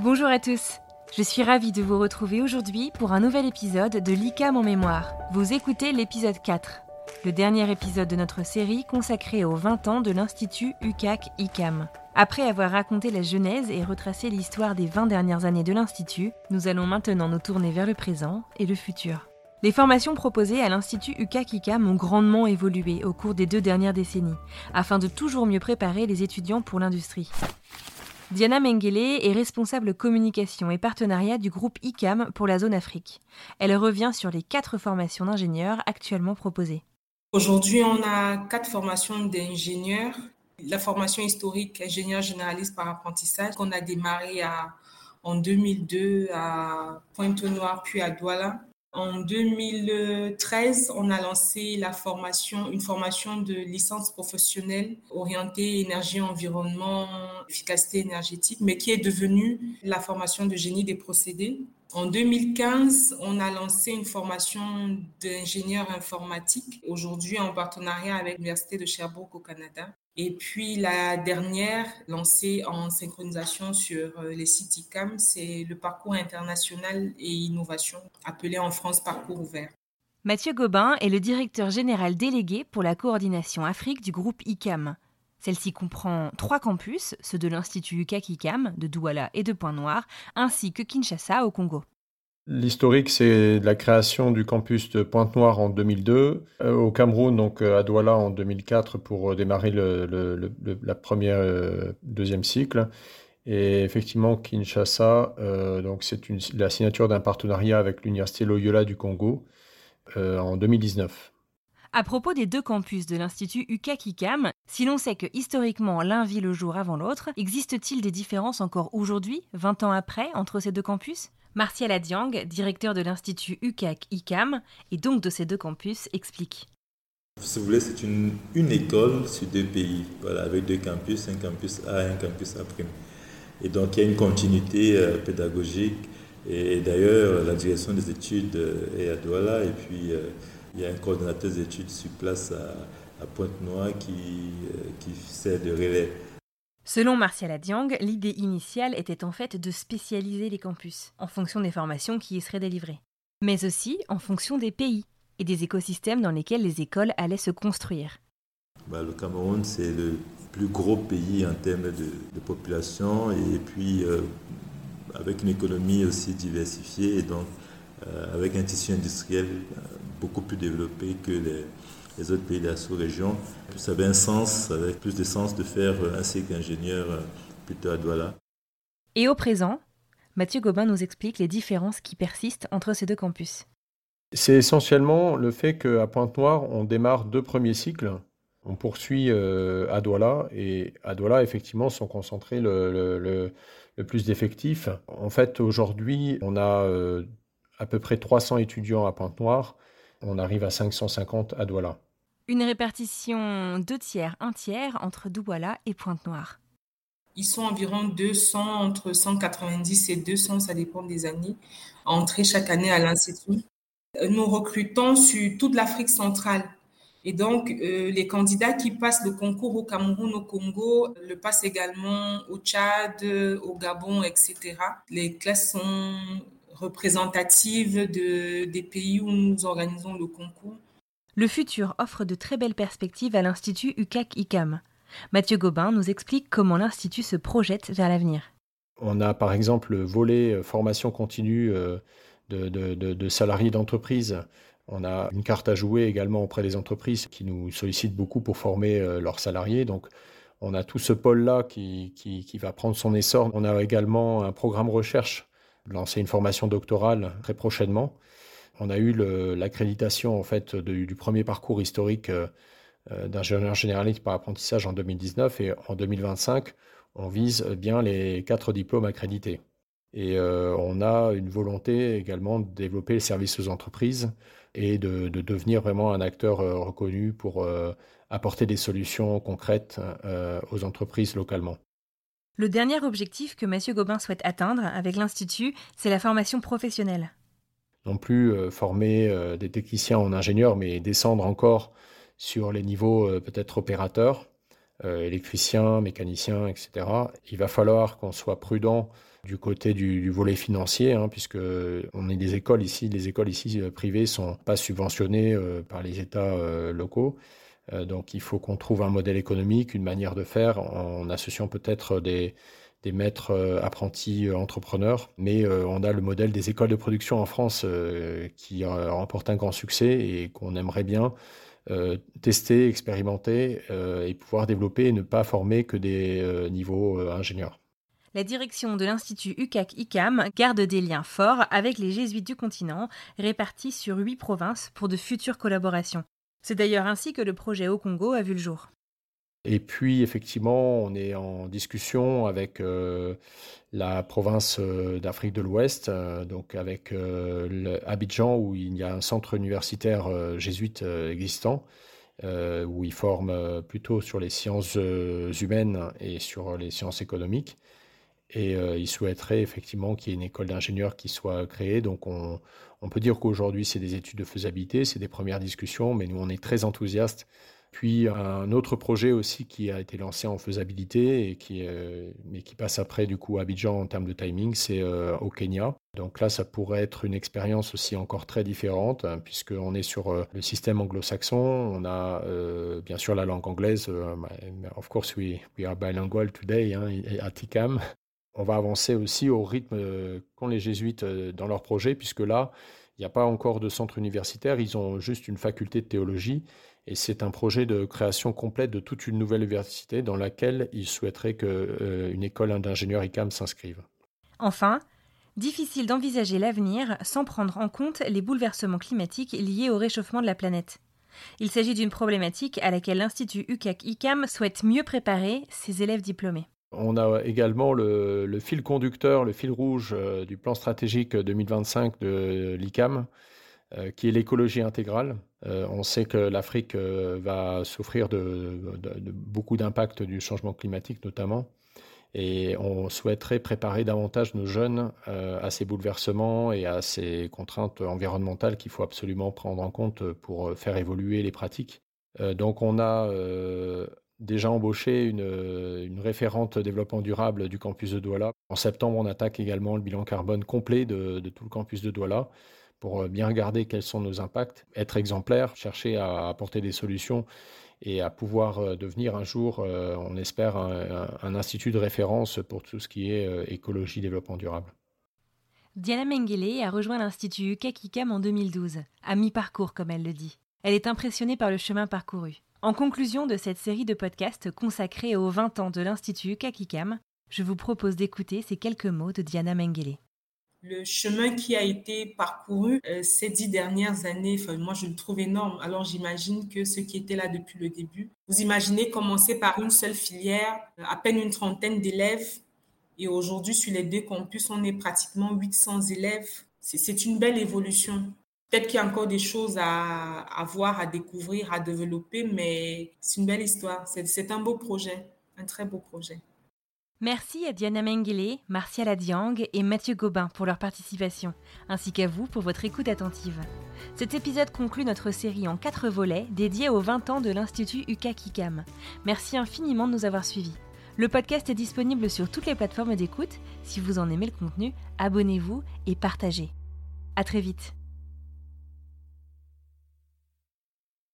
Bonjour à tous. Je suis ravie de vous retrouver aujourd'hui pour un nouvel épisode de l'ICAM en mémoire. Vous écoutez l'épisode 4, le dernier épisode de notre série consacrée aux 20 ans de l'Institut UCAC-ICAM. Après avoir raconté la genèse et retracé l'histoire des 20 dernières années de l'Institut, nous allons maintenant nous tourner vers le présent et le futur. Les formations proposées à l'Institut UCAC-ICAM ont grandement évolué au cours des deux dernières décennies, afin de toujours mieux préparer les étudiants pour l'industrie. Diana Mengele est responsable communication et partenariat du groupe ICAM pour la zone Afrique. Elle revient sur les quatre formations d'ingénieurs actuellement proposées. Aujourd'hui, on a quatre formations d'ingénieurs. La formation historique ingénieur généraliste par apprentissage qu'on a démarré en 2002 à Pointe-Noire puis à Douala. En 2013, on a lancé la formation, une formation de licence professionnelle orientée énergie, environnement, efficacité énergétique, mais qui est devenue la formation de génie des procédés. En 2015, on a lancé une formation d'ingénieur informatique, aujourd'hui en partenariat avec l'Université de Sherbrooke au Canada. Et puis la dernière, lancée en synchronisation sur euh, les sites ICAM, c'est le parcours international et innovation, appelé en France parcours ouvert. Mathieu Gobin est le directeur général délégué pour la coordination Afrique du groupe ICAM. Celle-ci comprend trois campus, ceux de l'Institut UCAC-ICAM de Douala et de Pointe-Noire, ainsi que Kinshasa au Congo. L'historique, c'est la création du campus de Pointe-Noire en 2002, euh, au Cameroun, donc euh, à Douala en 2004 pour euh, démarrer le, la première, deuxième cycle. Et effectivement, Kinshasa, donc c'est la signature d'un partenariat avec l'Université Loyola du Congo en 2019. À propos des deux campus de l'Institut UCAC-ICAM, si l'on sait que historiquement l'un vit le jour avant l'autre, existe-t-il des différences encore aujourd'hui, 20 ans après, entre ces deux campus? Martial Adiang, directeur de l'Institut UCAC-ICAM, et donc de ces deux campus, explique. Si vous voulez, c'est une, une, école sur deux pays, voilà, avec deux campus, un campus A et un campus A'. Et donc, il y a une continuité euh, pédagogique. Et, d'ailleurs, la direction des études euh, est à Douala. Et puis, euh, il y a un coordonnateur des études sur place à, à Pointe-Noire qui, qui sert de relais. Selon Martial Adiang, l'idée initiale était en fait de spécialiser les campus en fonction des formations qui y seraient délivrées, mais aussi en fonction des pays et des écosystèmes dans lesquels les écoles allaient se construire. Bah, le Cameroun, c'est le plus gros pays en termes de, population et puis euh, avec une économie aussi diversifiée et donc euh, avec un tissu industriel euh, beaucoup plus développé que les, les autres pays de la sous-région. Ça avait un sens, ça avait plus de sens de faire un cycle ingénieur euh, plutôt à Douala. Et au présent, Mathieu Gobin nous explique les différences qui persistent entre ces deux campus. C'est essentiellement le fait qu'à Pointe-Noire, on démarre deux premiers cycles. On poursuit euh, à Douala et à Douala, effectivement, sont concentrés le, plus d'effectifs. En fait, aujourd'hui, on a euh, à peu près 300 étudiants à Pointe-Noire. On arrive à 550 à Douala. Une répartition deux tiers, un tiers entre Douala et Pointe-Noire. Ils sont environ 200, entre 190 et 200, ça dépend des années, entrés chaque année à l'Institut. Nous recrutons sur toute l'Afrique centrale. Et donc, euh, les candidats qui passent le concours au Cameroun, au Congo, le passent également au Tchad, au Gabon, etc. Les classes sont représentatives de, des pays où nous organisons le concours. Le futur offre de très belles perspectives à l'Institut UCAC-ICAM. Mathieu Gobin nous explique comment l'Institut se projette vers l'avenir. On a par exemple le volet euh, formation continue euh, de, salariés d'entreprise. On a une carte à jouer également auprès des entreprises qui nous sollicitent beaucoup pour former euh, leurs salariés. Donc on a tout ce pôle-là qui, qui, va prendre son essor. On a également un programme recherche, lancer une formation doctorale très prochainement. On a eu l'accréditation en fait du premier parcours historique euh, euh, d'ingénieur généraliste par apprentissage en 2019 et en 2025, on vise bien les quatre diplômes accrédités. Et euh, on a une volonté également de développer les services aux entreprises et de, devenir vraiment un acteur reconnu pour apporter des solutions concrètes aux entreprises localement. Le dernier objectif que M. Gobin souhaite atteindre avec l'Institut, c'est la formation professionnelle non plus euh, former euh, des techniciens en ingénieurs, mais descendre encore sur les niveaux euh, peut-être opérateurs, électriciens, mécaniciens, etc. Il va falloir qu'on soit prudent du côté du, volet financier, hein, puisque des écoles ici, les écoles ici privées sont pas subventionnées par les États locaux. Donc il faut qu'on trouve un modèle économique, une manière de faire en associant peut-être des, maîtres euh, apprentis euh, entrepreneurs. Mais euh, on a le modèle des écoles de production en France qui remporte un grand succès et qu'on aimerait bien tester, expérimenter et pouvoir développer et ne pas former que des niveaux ingénieurs. La direction de l'Institut UCAC-ICAM garde des liens forts avec les jésuites du continent, répartis sur huit provinces pour de futures collaborations. C'est d'ailleurs ainsi que le projet au Congo a vu le jour. Et puis, effectivement, on est en discussion avec euh, la province euh, d'Afrique de l'Ouest, euh, donc avec Abidjan, où il y a un centre universitaire jésuite existant, où ils forment plutôt sur les sciences humaines et sur les sciences économiques. Et ils souhaiteraient effectivement qu'il y ait une école d'ingénieurs qui soit créée. Donc, on, peut dire qu'aujourd'hui, c'est des études de faisabilité, c'est des premières discussions, mais nous, on est très enthousiastes puis un autre projet aussi qui a été lancé en faisabilité et qui, euh, mais qui passe après du coup à Abidjan en termes de timing, c'est euh, au Kenya. Donc là, ça pourrait être une expérience aussi encore très différente, hein, puisqu'on est sur euh, le système anglo-saxon. On a bien sûr la langue anglaise. of course, we, we are bilingual today hein, à TICAM. On va avancer aussi au rythme qu'ont les jésuites dans leur projet, puisque là, il n'y a pas encore de centre universitaire, ils ont juste une faculté de théologie et c'est un projet de création complète de toute une nouvelle université dans laquelle ils souhaiteraient qu'une euh, école d'ingénieurs ICAM s'inscrive. Enfin, difficile d'envisager l'avenir sans prendre en compte les bouleversements climatiques liés au réchauffement de la planète. Il s'agit d'une problématique à laquelle l'Institut UCAC-ICAM souhaite mieux préparer ses élèves diplômés. On a également le, fil conducteur, le fil rouge euh, du plan stratégique 2025 de l'ICAM, euh, qui est l'écologie intégrale. Euh, on sait que l'Afrique va souffrir de, beaucoup d'impacts du changement climatique notamment. Et on souhaiterait préparer davantage nos jeunes à ces bouleversements et à ces contraintes environnementales qu'il faut absolument prendre en compte pour faire évoluer les pratiques. donc on a déjà embauché une, référente développement durable du campus de Douala. En septembre, on attaque également le bilan carbone complet de, tout le campus de Douala pour euh, bien regarder quels sont nos impacts, être exemplaire, chercher à apporter des solutions et à pouvoir euh, devenir un jour, euh, on espère, un, institut de référence pour tout ce qui est écologie, développement durable. Diana Mengele a rejoint l'Institut Kakikam en 2012, à mi-parcours comme elle le dit. Elle est impressionnée par le chemin parcouru. En conclusion de cette série de podcasts consacrés aux 20 ans de l'Institut Kakikam, je vous propose d'écouter ces quelques mots de Diana Mengele le chemin qui a été parcouru euh, ces dix dernières années, moi je le trouve énorme. Alors j'imagine que ceux qui étaient là depuis le début, vous imaginez commencer par une seule filière, euh, à peine une trentaine d'élèves, et aujourd'hui sur les deux campus, on est pratiquement 800 élèves. C'est une belle évolution. Peut-être qu'il y a encore des choses à, voir, à découvrir, à développer, mais c'est une belle histoire. C'est un beau projet, un très beau projet. Merci à Diana Mengele, Martial Adiang et Mathieu Gobin pour leur participation, ainsi qu'à vous pour votre écoute attentive. Cet épisode conclut notre série en quatre volets dédiés aux 20 ans de l'Institut UCA-KICAM. Merci infiniment de nous avoir suivis. Le podcast est disponible sur toutes les plateformes d'écoute. Si vous en aimez le contenu, abonnez-vous et partagez. À très vite.